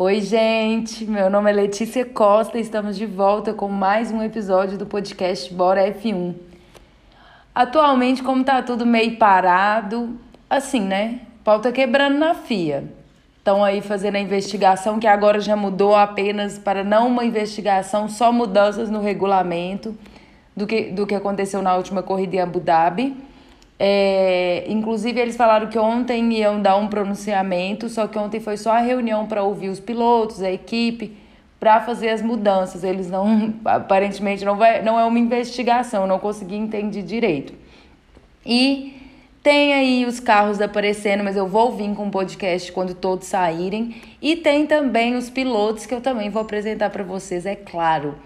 Oi, gente. Meu nome é Letícia Costa e estamos de volta com mais um episódio do podcast Bora F1. Atualmente, como tá tudo meio parado, assim, né? Pau tá quebrando na FIA. Estão aí fazendo a investigação que agora já mudou apenas para não uma investigação, só mudanças no regulamento do que, do que aconteceu na última corrida em Abu Dhabi. É, inclusive, eles falaram que ontem iam dar um pronunciamento, só que ontem foi só a reunião para ouvir os pilotos, a equipe, para fazer as mudanças. Eles não, aparentemente, não, vai, não é uma investigação, não consegui entender direito. E tem aí os carros aparecendo, mas eu vou vir com o podcast quando todos saírem. E tem também os pilotos que eu também vou apresentar para vocês, é claro.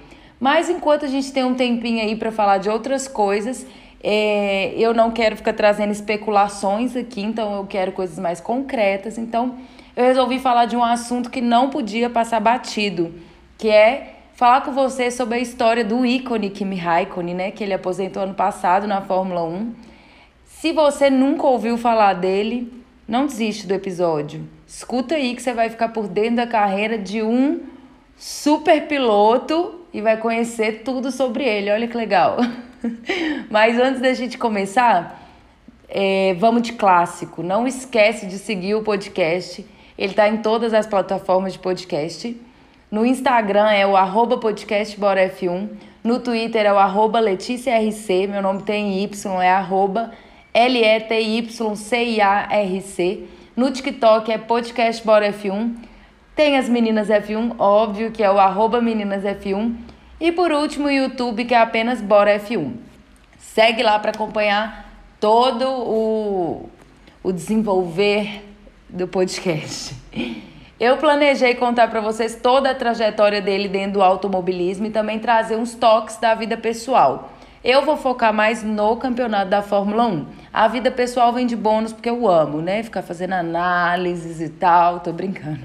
Mas enquanto a gente tem um tempinho aí para falar de outras coisas, é, eu não quero ficar trazendo especulações aqui, então eu quero coisas mais concretas. Então eu resolvi falar de um assunto que não podia passar batido, que é falar com você sobre a história do ícone Kimi Raikkonen, né, que ele aposentou ano passado na Fórmula 1. Se você nunca ouviu falar dele, não desiste do episódio. Escuta aí que você vai ficar por dentro da carreira de um super piloto e vai conhecer tudo sobre ele. Olha que legal. Mas antes da gente começar, é, vamos de clássico. Não esquece de seguir o podcast. Ele está em todas as plataformas de podcast. No Instagram é o arroba podcastboraf1. No Twitter é o arroba LeticiaRC. Meu nome tem Y, é arroba L-E-T-Y-C-I-A-R-C. No TikTok é podcastboraf1. Tem as meninas F1, óbvio, que é o arroba meninas F1. E por último, o YouTube, que é apenas Bora F1. Segue lá para acompanhar todo o, o desenvolver do podcast. Eu planejei contar para vocês toda a trajetória dele dentro do automobilismo e também trazer uns toques da vida pessoal. Eu vou focar mais no campeonato da Fórmula 1. A vida pessoal vem de bônus porque eu amo, né? Ficar fazendo análises e tal, tô brincando.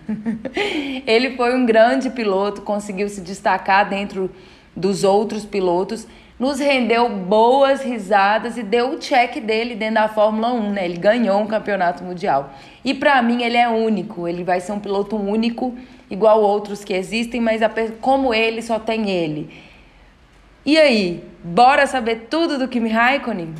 Ele foi um grande piloto, conseguiu se destacar dentro dos outros pilotos, nos rendeu boas risadas e deu o check dele dentro da Fórmula 1, né? Ele ganhou um campeonato mundial. E para mim ele é único, ele vai ser um piloto único, igual outros que existem, mas como ele só tem ele. E aí, bora saber tudo do Kimi Raikkonen?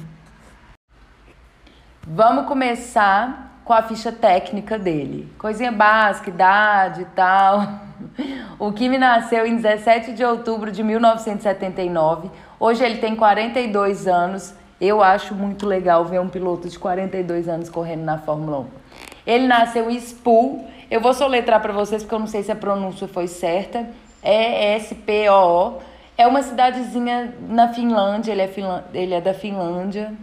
Vamos começar com a ficha técnica dele. Coisinha básica, idade e tal. O Kimi nasceu em 17 de outubro de 1979. Hoje ele tem 42 anos. Eu acho muito legal ver um piloto de 42 anos correndo na Fórmula 1. Ele nasceu em Spoo. Eu vou soletrar para vocês porque eu não sei se a pronúncia foi certa. É S-P-O-O. É uma cidadezinha na Finlândia, ele é, Finlândia, ele é da Finlândia.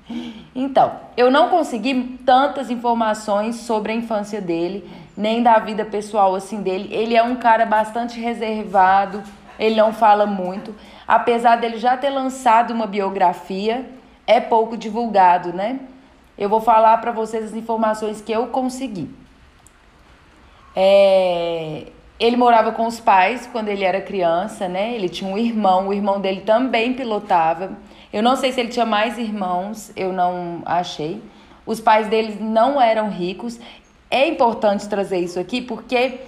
então, eu não consegui tantas informações sobre a infância dele, nem da vida pessoal assim dele. Ele é um cara bastante reservado, ele não fala muito. Apesar dele já ter lançado uma biografia, é pouco divulgado, né? Eu vou falar para vocês as informações que eu consegui. É, ele morava com os pais quando ele era criança, né? Ele tinha um irmão, o irmão dele também pilotava. Eu não sei se ele tinha mais irmãos, eu não achei. Os pais deles não eram ricos. É importante trazer isso aqui porque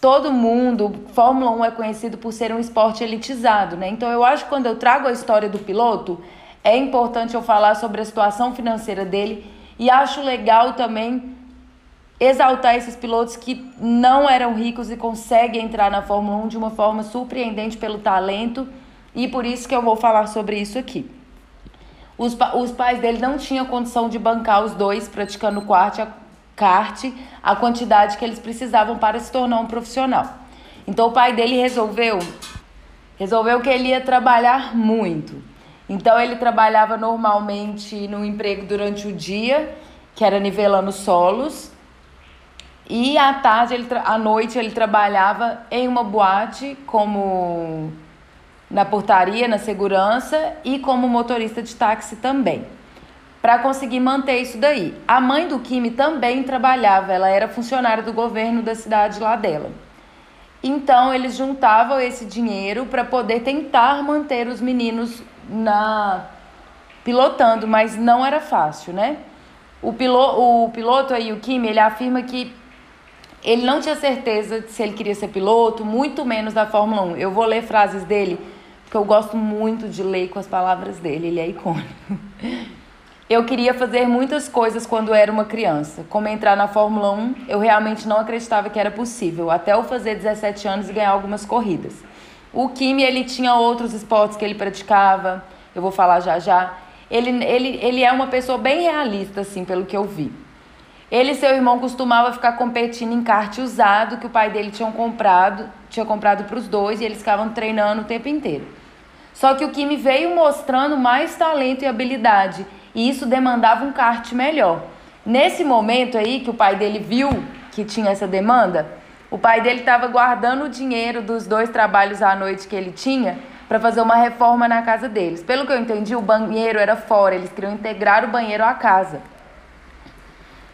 todo mundo, Fórmula 1 é conhecido por ser um esporte elitizado, né? Então eu acho que quando eu trago a história do piloto, é importante eu falar sobre a situação financeira dele e acho legal também exaltar esses pilotos que não eram ricos e conseguem entrar na Fórmula 1 de uma forma surpreendente pelo talento e por isso que eu vou falar sobre isso aqui. Os, os pais dele não tinham condição de bancar os dois praticando kart, kart a quantidade que eles precisavam para se tornar um profissional. Então o pai dele resolveu resolveu que ele ia trabalhar muito. Então ele trabalhava normalmente no emprego durante o dia, que era nivelando solos, e à tarde, ele à noite, ele trabalhava em uma boate como na portaria, na segurança e como motorista de táxi também. Para conseguir manter isso daí. A mãe do Kimi também trabalhava, ela era funcionária do governo da cidade lá dela. Então eles juntavam esse dinheiro para poder tentar manter os meninos na pilotando, mas não era fácil, né? O piloto, o piloto aí, o Kimi, ele afirma que ele não tinha certeza de se ele queria ser piloto, muito menos da Fórmula 1. Eu vou ler frases dele, porque eu gosto muito de ler com as palavras dele, ele é icônico. Eu queria fazer muitas coisas quando era uma criança. Como entrar na Fórmula 1, eu realmente não acreditava que era possível, até eu fazer 17 anos e ganhar algumas corridas. O Kimi, ele tinha outros esportes que ele praticava, eu vou falar já já. Ele, ele, ele é uma pessoa bem realista, assim, pelo que eu vi. Ele e seu irmão costumavam ficar competindo em kart usado que o pai dele tinha comprado, tinha comprado para os dois e eles ficavam treinando o tempo inteiro. Só que o Kimi veio mostrando mais talento e habilidade e isso demandava um kart melhor. Nesse momento aí que o pai dele viu que tinha essa demanda, o pai dele estava guardando o dinheiro dos dois trabalhos à noite que ele tinha para fazer uma reforma na casa deles. Pelo que eu entendi, o banheiro era fora, eles queriam integrar o banheiro à casa.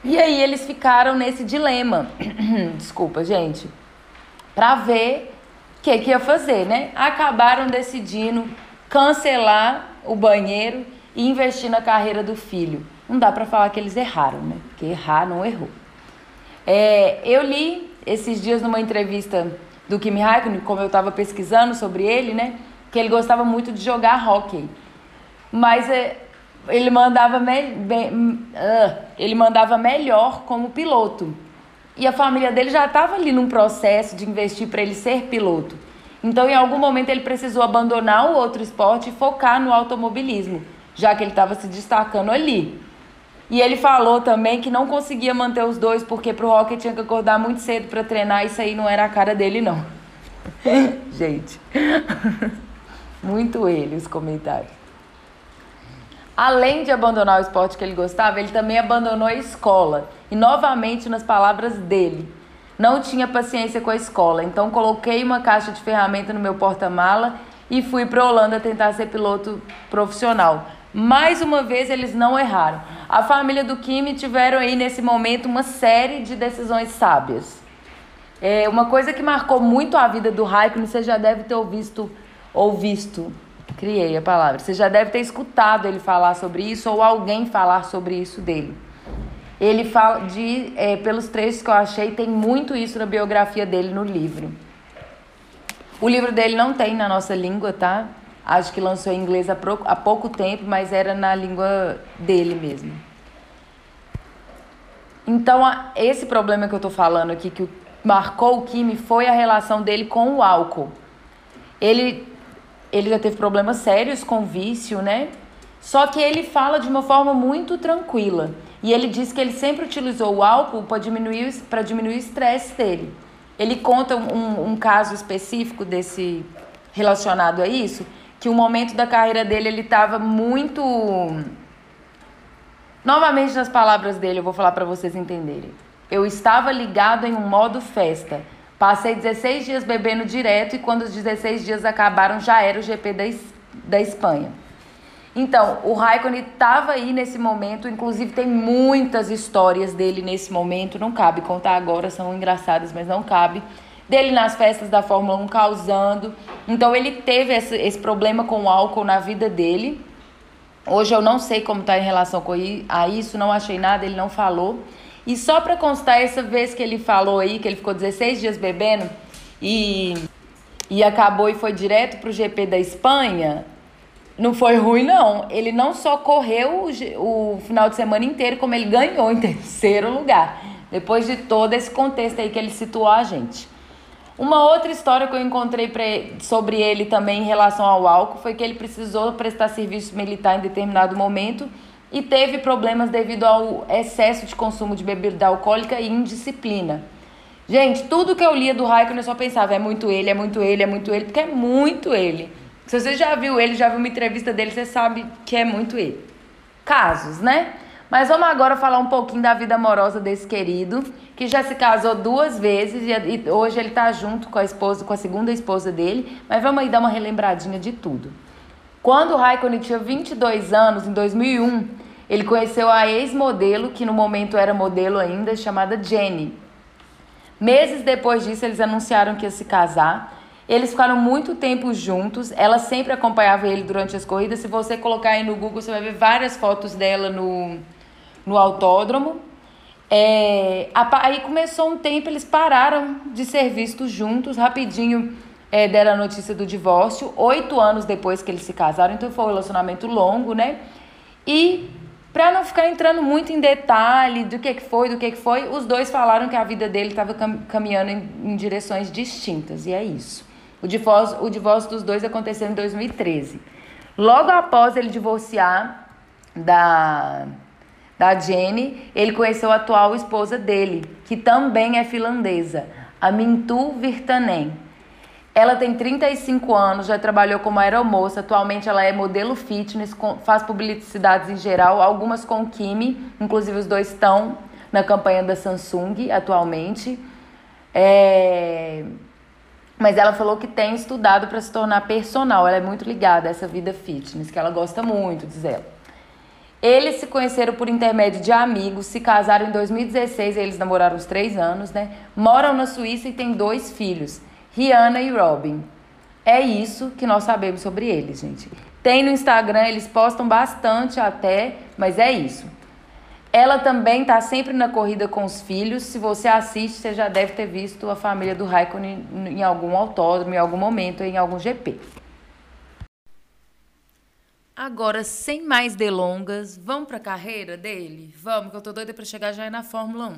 E aí eles ficaram nesse dilema. Desculpa, gente. Para ver o que, que ia fazer, né? Acabaram decidindo cancelar o banheiro e investir na carreira do filho. Não dá para falar que eles erraram, né? Porque errar não errou. É, eu li esses dias numa entrevista do Kimi Raikkonen, como eu estava pesquisando sobre ele, né? Que ele gostava muito de jogar hockey. Mas é, ele mandava, me, bem, uh, ele mandava melhor como piloto. E a família dele já estava ali num processo de investir para ele ser piloto. Então, em algum momento, ele precisou abandonar o outro esporte e focar no automobilismo já que ele estava se destacando ali. E ele falou também que não conseguia manter os dois porque pro hockey tinha que acordar muito cedo para treinar, isso aí não era a cara dele não. Gente. muito ele os comentários. Além de abandonar o esporte que ele gostava, ele também abandonou a escola. E novamente nas palavras dele, não tinha paciência com a escola, então coloquei uma caixa de ferramenta no meu porta-mala e fui para Holanda tentar ser piloto profissional. Mais uma vez eles não erraram. A família do Kimi tiveram aí nesse momento uma série de decisões sábias. É, uma coisa que marcou muito a vida do Raikkonen, você já deve ter ouvido, ou visto, criei a palavra, você já deve ter escutado ele falar sobre isso ou alguém falar sobre isso dele. Ele fala de, é, pelos trechos que eu achei, tem muito isso na biografia dele no livro. O livro dele não tem na nossa língua, tá? Acho que lançou em inglês há, há pouco tempo, mas era na língua dele mesmo. Então, esse problema que eu tô falando aqui, que marcou o Kimi, foi a relação dele com o álcool. Ele, ele já teve problemas sérios com vício, né? Só que ele fala de uma forma muito tranquila. E ele diz que ele sempre utilizou o álcool para diminuir, diminuir o estresse dele. Ele conta um, um caso específico desse relacionado a isso, que o momento da carreira dele ele estava muito Novamente nas palavras dele, eu vou falar para vocês entenderem. Eu estava ligado em um modo festa. Passei 16 dias bebendo direto e quando os 16 dias acabaram já era o GP da, da Espanha. Então, o Raikkonen estava aí nesse momento, inclusive tem muitas histórias dele nesse momento, não cabe contar agora, são engraçadas, mas não cabe dele nas festas da Fórmula 1 causando. Então ele teve esse, esse problema com o álcool na vida dele. Hoje eu não sei como está em relação a isso, não achei nada, ele não falou. E só para constar, essa vez que ele falou aí, que ele ficou 16 dias bebendo e, e acabou e foi direto para o GP da Espanha, não foi ruim, não. Ele não só correu o, o final de semana inteiro, como ele ganhou em terceiro lugar. Depois de todo esse contexto aí que ele situou a gente. Uma outra história que eu encontrei sobre ele também em relação ao álcool foi que ele precisou prestar serviço militar em determinado momento e teve problemas devido ao excesso de consumo de bebida alcoólica e indisciplina. Gente, tudo que eu lia do Raikkonen eu só pensava, é muito ele, é muito ele, é muito ele, porque é muito ele. Se você já viu ele, já viu uma entrevista dele, você sabe que é muito ele. Casos, né? Mas vamos agora falar um pouquinho da vida amorosa desse querido, que já se casou duas vezes e hoje ele está junto com a esposa, com a segunda esposa dele. Mas vamos aí dar uma relembradinha de tudo. Quando o Raikkonen tinha 22 anos, em 2001, ele conheceu a ex-modelo, que no momento era modelo ainda, chamada Jenny. Meses depois disso, eles anunciaram que ia se casar. Eles ficaram muito tempo juntos. Ela sempre acompanhava ele durante as corridas. Se você colocar aí no Google, você vai ver várias fotos dela no, no autódromo. É, aí começou um tempo, eles pararam de ser vistos juntos, rapidinho é, deram a notícia do divórcio, oito anos depois que eles se casaram, então foi um relacionamento longo, né? E para não ficar entrando muito em detalhe do que, que foi, do que, que foi, os dois falaram que a vida dele estava caminhando em, em, direções distintas, e é isso. O divórcio, o divórcio dos dois aconteceu em 2013. Logo após ele divorciar da, da Jenny, ele conheceu a atual esposa dele, que também é finlandesa, a Mintu Virtanen. Ela tem 35 anos, já trabalhou como aeromoça. Atualmente ela é modelo fitness, faz publicidades em geral, algumas com Kimi, inclusive os dois estão na campanha da Samsung atualmente. É... Mas ela falou que tem estudado para se tornar personal. Ela é muito ligada a essa vida fitness, que ela gosta muito, diz ela. Eles se conheceram por intermédio de amigos, se casaram em 2016, eles namoraram uns três anos, né? Moram na Suíça e têm dois filhos. Rihanna e Robin. É isso que nós sabemos sobre eles, gente. Tem no Instagram, eles postam bastante até, mas é isso. Ela também está sempre na corrida com os filhos. Se você assiste, você já deve ter visto a família do Raikkonen em algum autódromo, em algum momento, em algum GP. Agora, sem mais delongas, vamos para a carreira dele? Vamos, que eu tô doida para chegar já na Fórmula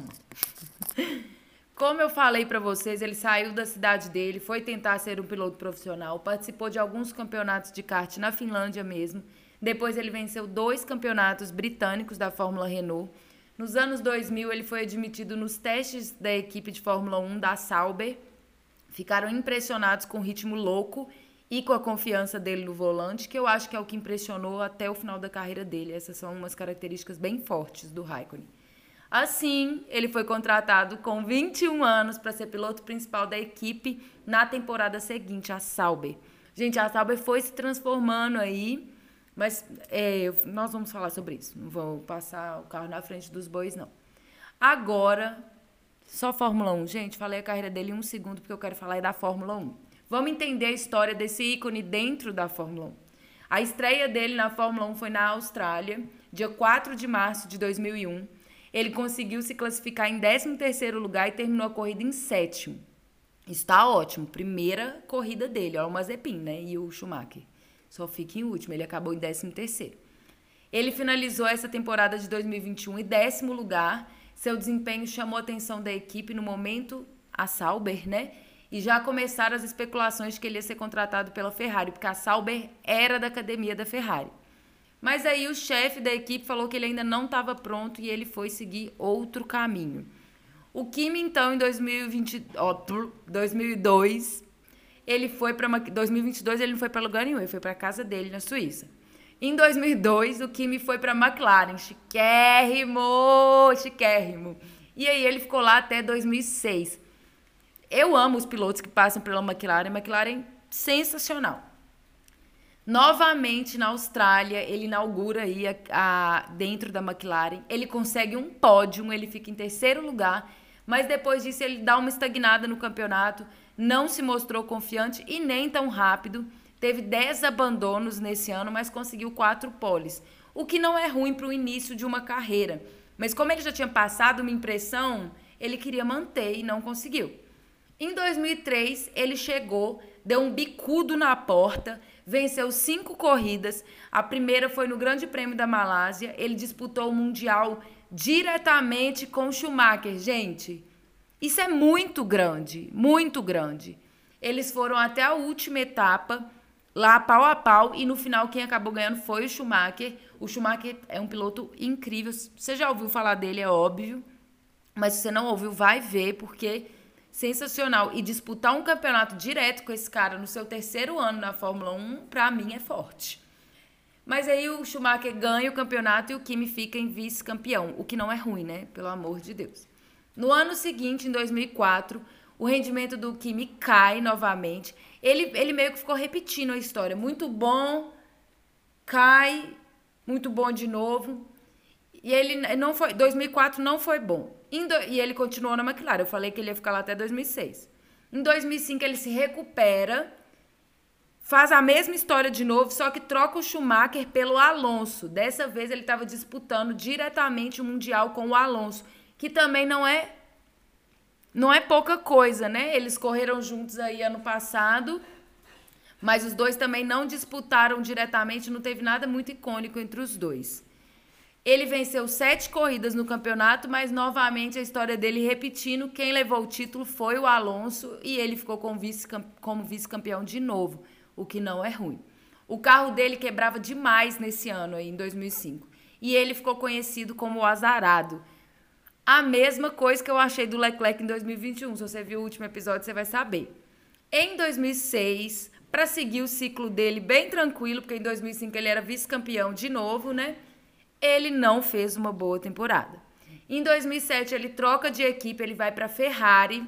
1. Como eu falei para vocês, ele saiu da cidade dele, foi tentar ser um piloto profissional, participou de alguns campeonatos de kart na Finlândia mesmo. Depois ele venceu dois campeonatos britânicos da Fórmula Renault. Nos anos 2000 ele foi admitido nos testes da equipe de Fórmula 1 da Sauber. Ficaram impressionados com o ritmo louco e com a confiança dele no volante, que eu acho que é o que impressionou até o final da carreira dele. Essas são umas características bem fortes do Raikkonen. Assim, ele foi contratado com 21 anos para ser piloto principal da equipe na temporada seguinte, a Sauber. Gente, a Sauber foi se transformando aí, mas é, nós vamos falar sobre isso. Não vou passar o carro na frente dos bois, não. Agora, só Fórmula 1. Gente, falei a carreira dele em um segundo, porque eu quero falar da Fórmula 1. Vamos entender a história desse ícone dentro da Fórmula 1. A estreia dele na Fórmula 1 foi na Austrália, dia 4 de março de 2001 ele conseguiu se classificar em 13º lugar e terminou a corrida em sétimo. Está ótimo. Primeira corrida dele. Olha o Mazepin, né? E o Schumacher. Só fica em último. Ele acabou em 13º. Ele finalizou essa temporada de 2021 em décimo lugar. Seu desempenho chamou a atenção da equipe no momento, a Sauber, né? E já começaram as especulações de que ele ia ser contratado pela Ferrari, porque a Sauber era da academia da Ferrari. Mas aí o chefe da equipe falou que ele ainda não estava pronto e ele foi seguir outro caminho. O Kimi, então, em 2020, ó, 2002, ele foi para 2022 ele não foi para lugar nenhum, ele foi para casa dele na Suíça. Em 2002, o Kimi foi para McLaren, chiquérrimo, chiquérrimo. E aí ele ficou lá até 2006. Eu amo os pilotos que passam pela McLaren, McLaren sensacional. Novamente na Austrália, ele inaugura aí a, a, dentro da McLaren. Ele consegue um pódio, ele fica em terceiro lugar, mas depois disso ele dá uma estagnada no campeonato, não se mostrou confiante e nem tão rápido. Teve 10 abandonos nesse ano, mas conseguiu quatro poles, o que não é ruim para o início de uma carreira. Mas como ele já tinha passado uma impressão, ele queria manter e não conseguiu. Em 2003, ele chegou, deu um bicudo na porta, venceu cinco corridas. A primeira foi no Grande Prêmio da Malásia. Ele disputou o Mundial diretamente com Schumacher. Gente, isso é muito grande, muito grande. Eles foram até a última etapa, lá pau a pau, e no final quem acabou ganhando foi o Schumacher. O Schumacher é um piloto incrível. Você já ouviu falar dele, é óbvio. Mas se você não ouviu, vai ver, porque sensacional. E disputar um campeonato direto com esse cara no seu terceiro ano na Fórmula 1, para mim é forte. Mas aí o Schumacher ganha o campeonato e o Kimi fica em vice-campeão, o que não é ruim, né? Pelo amor de Deus. No ano seguinte, em 2004, o rendimento do Kimi cai novamente. Ele, ele meio que ficou repetindo a história. Muito bom, cai, muito bom de novo. E ele não foi. 2004 não foi bom. E ele continuou na McLaren. Eu falei que ele ia ficar lá até 2006. Em 2005 ele se recupera, faz a mesma história de novo, só que troca o Schumacher pelo Alonso. Dessa vez ele estava disputando diretamente o Mundial com o Alonso. que também não é não é pouca coisa, né? Eles correram juntos aí ano passado, mas os dois também não disputaram diretamente, não teve nada muito icônico entre os dois. Ele venceu sete corridas no campeonato, mas novamente a história dele repetindo, quem levou o título foi o Alonso e ele ficou como vice-campeão de novo, o que não é ruim. O carro dele quebrava demais nesse ano aí, em 2005. E ele ficou conhecido como o azarado. A mesma coisa que eu achei do Leclerc em 2021. Se você viu o último episódio, você vai saber. Em 2006, para seguir o ciclo dele bem tranquilo, porque em 2005 ele era vice-campeão de novo, né? Ele não fez uma boa temporada. Em 2007 ele troca de equipe, ele vai para Ferrari.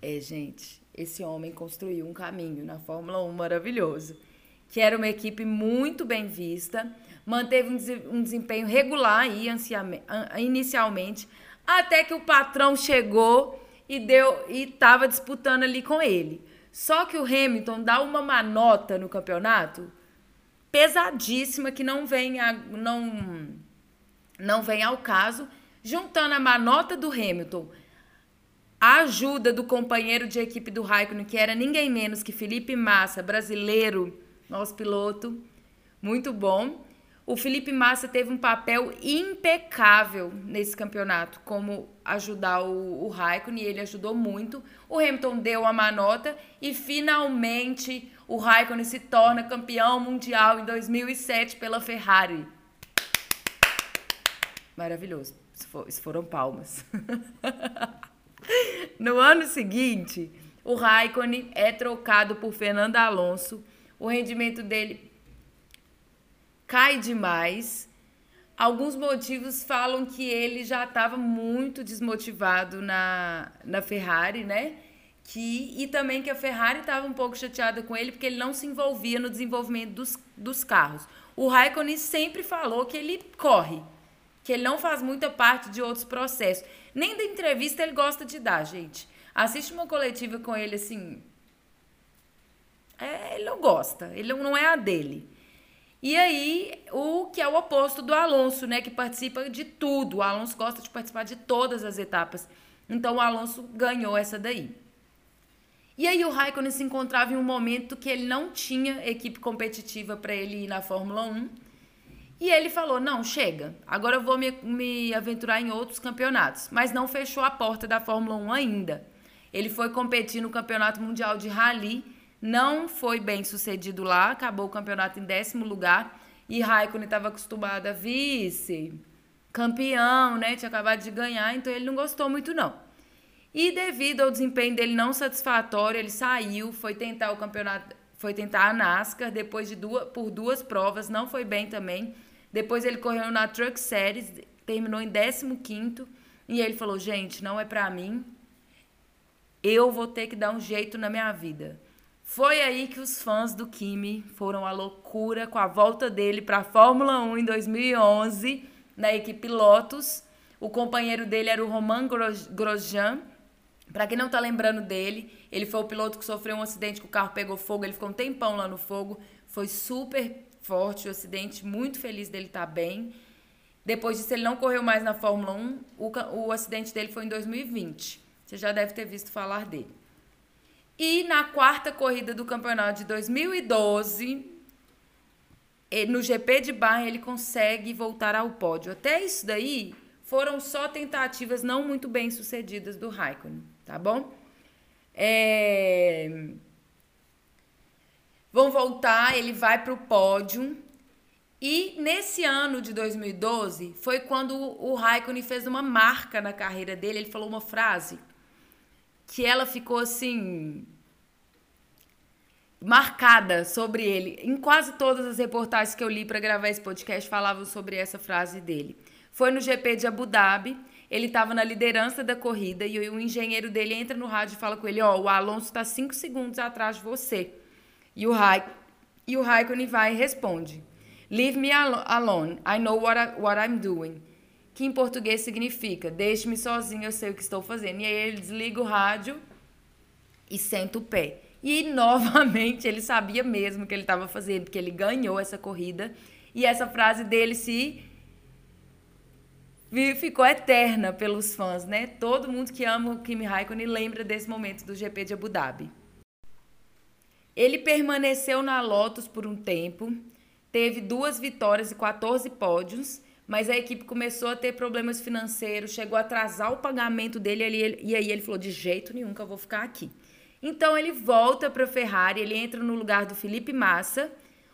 É, gente, esse homem construiu um caminho na Fórmula 1 maravilhoso, que era uma equipe muito bem vista manteve um desempenho regular aí, inicialmente, até que o patrão chegou e deu e estava disputando ali com ele. Só que o Hamilton dá uma manota no campeonato pesadíssima que não vem a, não não vem ao caso, juntando a manota do Hamilton, a ajuda do companheiro de equipe do Raikkonen, que era ninguém menos que Felipe Massa, brasileiro, nosso piloto, muito bom. O Felipe Massa teve um papel impecável nesse campeonato, como ajudar o, o Raikkonen, e ele ajudou muito. O Hamilton deu a manota e finalmente o Raikkonen se torna campeão mundial em 2007 pela Ferrari. Maravilhoso. Isso foram palmas. no ano seguinte, o Raikkonen é trocado por Fernando Alonso. O rendimento dele cai demais. Alguns motivos falam que ele já estava muito desmotivado na, na Ferrari, né? Que, e também que a Ferrari estava um pouco chateada com ele porque ele não se envolvia no desenvolvimento dos, dos carros. O Raikkonen sempre falou que ele corre, que ele não faz muita parte de outros processos. Nem da entrevista ele gosta de dar, gente. Assiste uma coletiva com ele assim. É, ele não gosta, ele não é a dele. E aí, o que é o oposto do Alonso, né? Que participa de tudo. O Alonso gosta de participar de todas as etapas. Então, o Alonso ganhou essa daí. E aí, o Raikkonen se encontrava em um momento que ele não tinha equipe competitiva para ele ir na Fórmula 1. E ele falou: não, chega, agora eu vou me, me aventurar em outros campeonatos. Mas não fechou a porta da Fórmula 1 ainda. Ele foi competir no Campeonato Mundial de Rally não foi bem sucedido lá, acabou o campeonato em décimo lugar e Raikkonen estava acostumado a vice, campeão, né? Tinha acabado de ganhar, então ele não gostou muito não. E devido ao desempenho dele não satisfatório, ele saiu, foi tentar o campeonato, foi tentar a NASCAR depois de duas, por duas provas, não foi bem também. Depois ele correu na Truck Series, terminou em 15º, e ele falou: "Gente, não é para mim. Eu vou ter que dar um jeito na minha vida." Foi aí que os fãs do Kimi foram à loucura com a volta dele para a Fórmula 1 em 2011, na equipe Lotus. O companheiro dele era o Romain Grosjean. Para quem não está lembrando dele, ele foi o piloto que sofreu um acidente que o carro pegou fogo, ele ficou um tempão lá no fogo. Foi super forte o acidente, muito feliz dele estar tá bem. Depois disso, ele não correu mais na Fórmula 1. O, o acidente dele foi em 2020. Você já deve ter visto falar dele. E na quarta corrida do campeonato de 2012, no GP de Bahrein, ele consegue voltar ao pódio. Até isso daí foram só tentativas não muito bem sucedidas do Raikkonen, tá bom? É... Vão voltar, ele vai para o pódio. E nesse ano de 2012 foi quando o Raikkonen fez uma marca na carreira dele. Ele falou uma frase que ela ficou assim marcada sobre ele. Em quase todas as reportagens que eu li para gravar esse podcast falavam sobre essa frase dele. Foi no GP de Abu Dhabi, ele estava na liderança da corrida e o engenheiro dele entra no rádio e fala com ele: "Ó, oh, o Alonso está cinco segundos atrás de você". E o Raik e o Raikkonen vai e responde: "Leave me alone. I know what, I, what I'm doing" que em português significa deixe-me sozinho, eu sei o que estou fazendo. E aí ele desliga o rádio e senta o pé. E novamente ele sabia mesmo que ele estava fazendo, porque ele ganhou essa corrida. E essa frase dele se ficou eterna pelos fãs, né? Todo mundo que ama o Kimi Raikkonen lembra desse momento do GP de Abu Dhabi. Ele permaneceu na Lotus por um tempo, teve duas vitórias e 14 pódios, mas a equipe começou a ter problemas financeiros, chegou a atrasar o pagamento dele e aí ele falou: de jeito nenhum que eu vou ficar aqui. Então ele volta para a Ferrari, ele entra no lugar do Felipe Massa.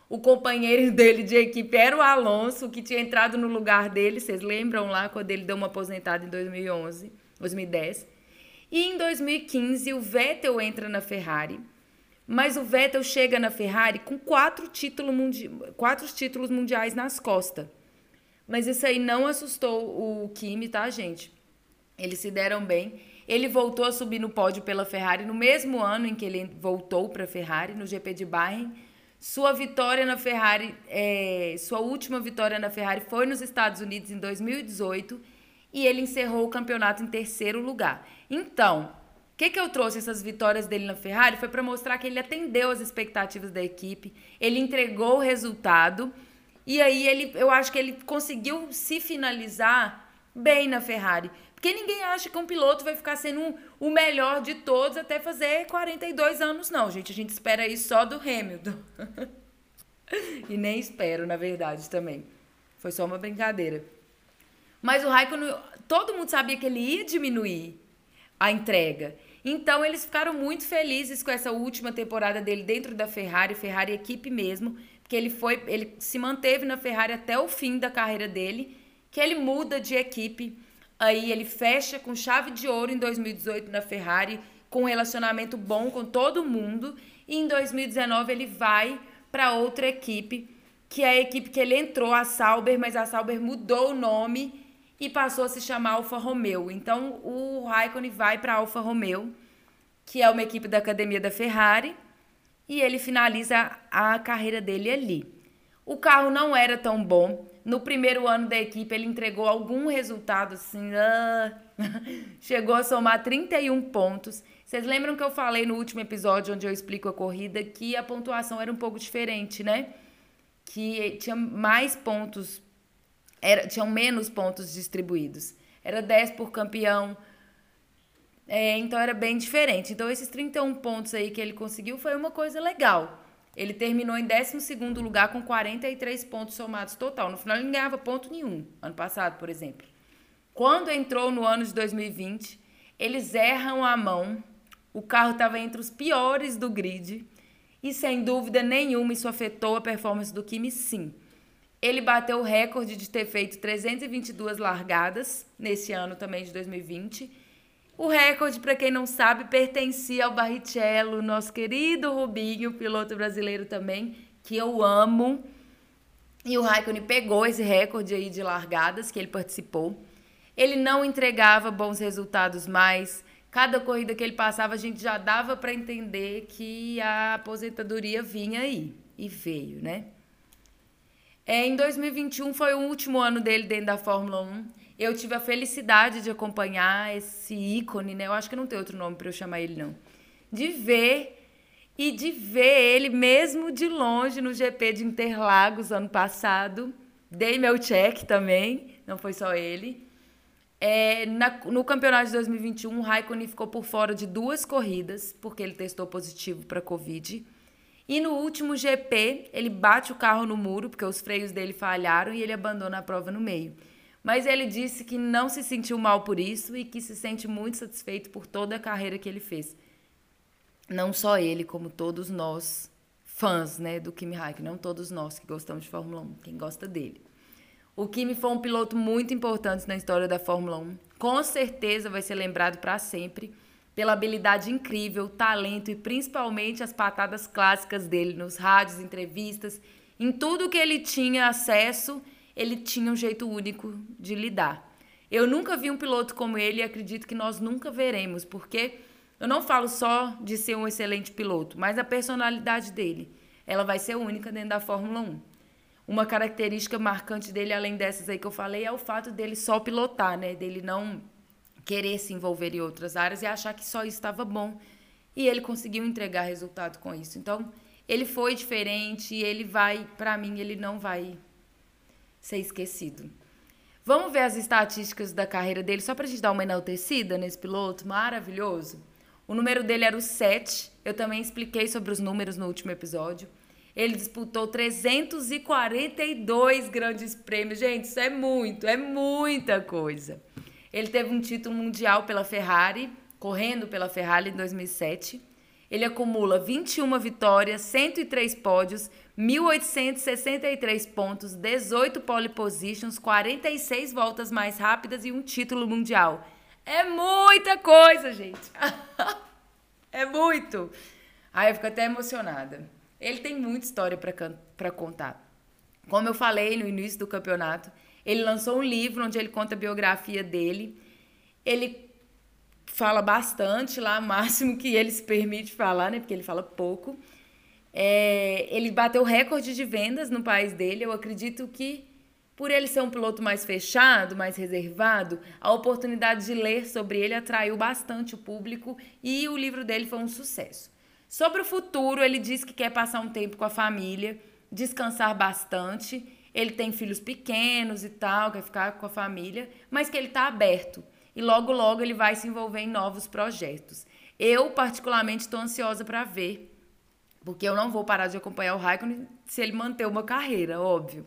O companheiro dele de equipe era o Alonso, que tinha entrado no lugar dele. Vocês lembram lá quando ele deu uma aposentada em 2011, 2010? E em 2015 o Vettel entra na Ferrari. Mas o Vettel chega na Ferrari com quatro, título mundi quatro títulos mundiais nas costas. Mas isso aí não assustou o Kimi, tá, gente? Eles se deram bem. Ele voltou a subir no pódio pela Ferrari no mesmo ano em que ele voltou para a Ferrari, no GP de Bahrein. Sua vitória na Ferrari, é, sua última vitória na Ferrari foi nos Estados Unidos em 2018 e ele encerrou o campeonato em terceiro lugar. Então, o que, que eu trouxe essas vitórias dele na Ferrari? Foi para mostrar que ele atendeu as expectativas da equipe, ele entregou o resultado e aí ele, eu acho que ele conseguiu se finalizar bem na Ferrari. Porque ninguém acha que um piloto vai ficar sendo o melhor de todos até fazer 42 anos, não, gente. A gente espera isso só do Hamilton. e nem espero, na verdade, também. Foi só uma brincadeira. Mas o Raikkonen, todo mundo sabia que ele ia diminuir a entrega. Então eles ficaram muito felizes com essa última temporada dele dentro da Ferrari, Ferrari equipe mesmo que ele foi, ele se manteve na Ferrari até o fim da carreira dele, que ele muda de equipe, aí ele fecha com chave de ouro em 2018 na Ferrari, com um relacionamento bom com todo mundo, e em 2019 ele vai para outra equipe, que é a equipe que ele entrou, a Sauber, mas a Sauber mudou o nome e passou a se chamar Alfa Romeo. Então o Raikkonen vai para Alfa Romeo, que é uma equipe da academia da Ferrari e ele finaliza a carreira dele ali. O carro não era tão bom. No primeiro ano da equipe, ele entregou algum resultado assim. Uh, chegou a somar 31 pontos. Vocês lembram que eu falei no último episódio, onde eu explico a corrida, que a pontuação era um pouco diferente, né? Que tinha mais pontos, era, tinham menos pontos distribuídos. Era 10 por campeão, é, então era bem diferente. Então esses 31 pontos aí que ele conseguiu foi uma coisa legal. Ele terminou em 12 lugar com 43 pontos somados total. No final ele não ganhava ponto nenhum, ano passado, por exemplo. Quando entrou no ano de 2020, eles erram a mão. O carro estava entre os piores do grid. E sem dúvida nenhuma isso afetou a performance do Kimi, sim. Ele bateu o recorde de ter feito 322 largadas nesse ano também de 2020 o recorde, para quem não sabe, pertencia ao Barrichello, nosso querido Rubinho, piloto brasileiro também, que eu amo. E o Raikkonen pegou esse recorde aí de largadas que ele participou. Ele não entregava bons resultados mais. Cada corrida que ele passava, a gente já dava para entender que a aposentadoria vinha aí. E veio, né? É, em 2021 foi o último ano dele dentro da Fórmula 1 eu tive a felicidade de acompanhar esse ícone, né? Eu acho que não tem outro nome para eu chamar ele, não. De ver e de ver ele mesmo de longe no GP de Interlagos ano passado. Dei meu check também, não foi só ele. É, na, no campeonato de 2021, o Raikkonen ficou por fora de duas corridas, porque ele testou positivo para Covid. E no último GP, ele bate o carro no muro, porque os freios dele falharam e ele abandona a prova no meio. Mas ele disse que não se sentiu mal por isso e que se sente muito satisfeito por toda a carreira que ele fez. Não só ele, como todos nós, fãs né, do Kimi Raikkonen, não todos nós que gostamos de Fórmula 1, quem gosta dele. O Kimi foi um piloto muito importante na história da Fórmula 1. Com certeza vai ser lembrado para sempre pela habilidade incrível, talento e principalmente as patadas clássicas dele nos rádios, entrevistas, em tudo que ele tinha acesso ele tinha um jeito único de lidar. Eu nunca vi um piloto como ele e acredito que nós nunca veremos, porque eu não falo só de ser um excelente piloto, mas a personalidade dele. Ela vai ser única dentro da Fórmula 1. Uma característica marcante dele, além dessas aí que eu falei, é o fato dele só pilotar, né? Dele não querer se envolver em outras áreas e achar que só isso estava bom. E ele conseguiu entregar resultado com isso. Então, ele foi diferente e ele vai, para mim, ele não vai ser esquecido. Vamos ver as estatísticas da carreira dele, só pra gente dar uma enaltecida nesse piloto maravilhoso. O número dele era o 7. Eu também expliquei sobre os números no último episódio. Ele disputou 342 grandes prêmios. Gente, isso é muito, é muita coisa. Ele teve um título mundial pela Ferrari, correndo pela Ferrari em 2007. Ele acumula 21 vitórias, 103 pódios, 1.863 pontos, 18 pole positions, 46 voltas mais rápidas e um título mundial. É muita coisa, gente. é muito. Aí eu fico até emocionada. Ele tem muita história para contar. Como eu falei no início do campeonato, ele lançou um livro onde ele conta a biografia dele. Ele fala bastante lá, máximo que ele se permite falar, né? Porque ele fala pouco. É, ele bateu recorde de vendas no país dele. Eu acredito que, por ele ser um piloto mais fechado, mais reservado, a oportunidade de ler sobre ele atraiu bastante o público e o livro dele foi um sucesso. Sobre o futuro, ele diz que quer passar um tempo com a família, descansar bastante. Ele tem filhos pequenos e tal, quer ficar com a família, mas que ele está aberto. E logo, logo ele vai se envolver em novos projetos. Eu, particularmente, estou ansiosa para ver porque eu não vou parar de acompanhar o Raikkonen se ele manter uma carreira, óbvio.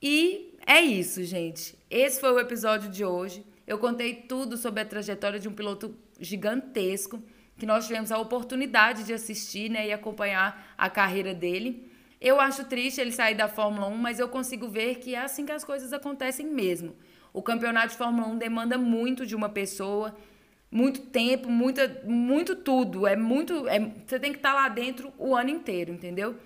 E é isso, gente. Esse foi o episódio de hoje. Eu contei tudo sobre a trajetória de um piloto gigantesco que nós tivemos a oportunidade de assistir né, e acompanhar a carreira dele. Eu acho triste ele sair da Fórmula 1, mas eu consigo ver que é assim que as coisas acontecem mesmo. O campeonato de Fórmula 1 demanda muito de uma pessoa, muito tempo, muita, muito tudo. É muito. É, você tem que estar tá lá dentro o ano inteiro, entendeu?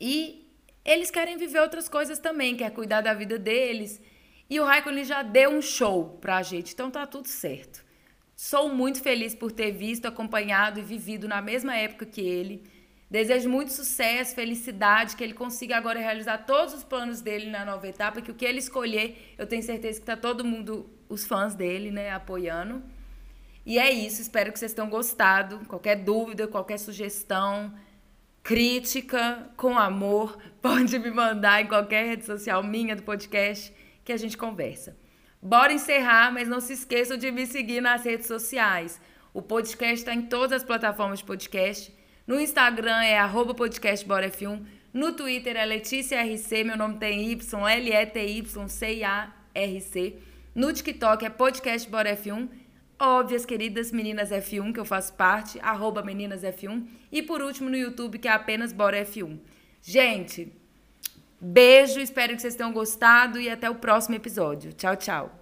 E eles querem viver outras coisas também, quer cuidar da vida deles. E o Raikkonen já deu um show pra gente, então tá tudo certo. Sou muito feliz por ter visto, acompanhado e vivido na mesma época que ele. Desejo muito sucesso, felicidade, que ele consiga agora realizar todos os planos dele na nova etapa, que o que ele escolher, eu tenho certeza que tá todo mundo, os fãs dele, né, apoiando. E é isso, espero que vocês tenham gostado. Qualquer dúvida, qualquer sugestão, crítica, com amor, pode me mandar em qualquer rede social minha do podcast que a gente conversa. Bora encerrar, mas não se esqueçam de me seguir nas redes sociais. O podcast está em todas as plataformas de podcast. No Instagram é arroba podcastboraf1. No Twitter é Letícia RC, meu nome tem Y, L-E-T-Y-C-A-R-C. No TikTok é podcastboraf1 óbvias, queridas Meninas F1, que eu faço parte, arroba Meninas F1. E por último no YouTube, que é apenas Bora F1. Gente, beijo, espero que vocês tenham gostado e até o próximo episódio. Tchau, tchau.